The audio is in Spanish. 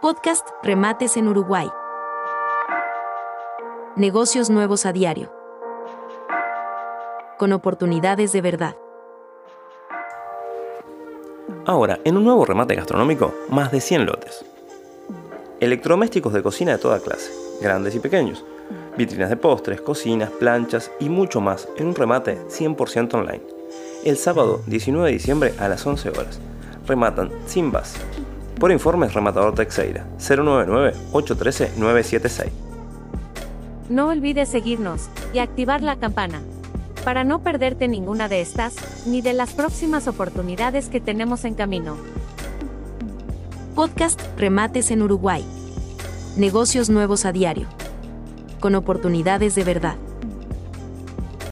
Podcast Remates en Uruguay. Negocios nuevos a diario. Con oportunidades de verdad. Ahora, en un nuevo remate gastronómico, más de 100 lotes. Electrodomésticos de cocina de toda clase, grandes y pequeños. Vitrinas de postres, cocinas, planchas y mucho más en un remate 100% online. El sábado 19 de diciembre a las 11 horas. Rematan sin base. Por informes, rematador Texeira 099-813-976. No olvides seguirnos y activar la campana para no perderte ninguna de estas, ni de las próximas oportunidades que tenemos en camino. Podcast Remates en Uruguay. Negocios nuevos a diario. Con oportunidades de verdad.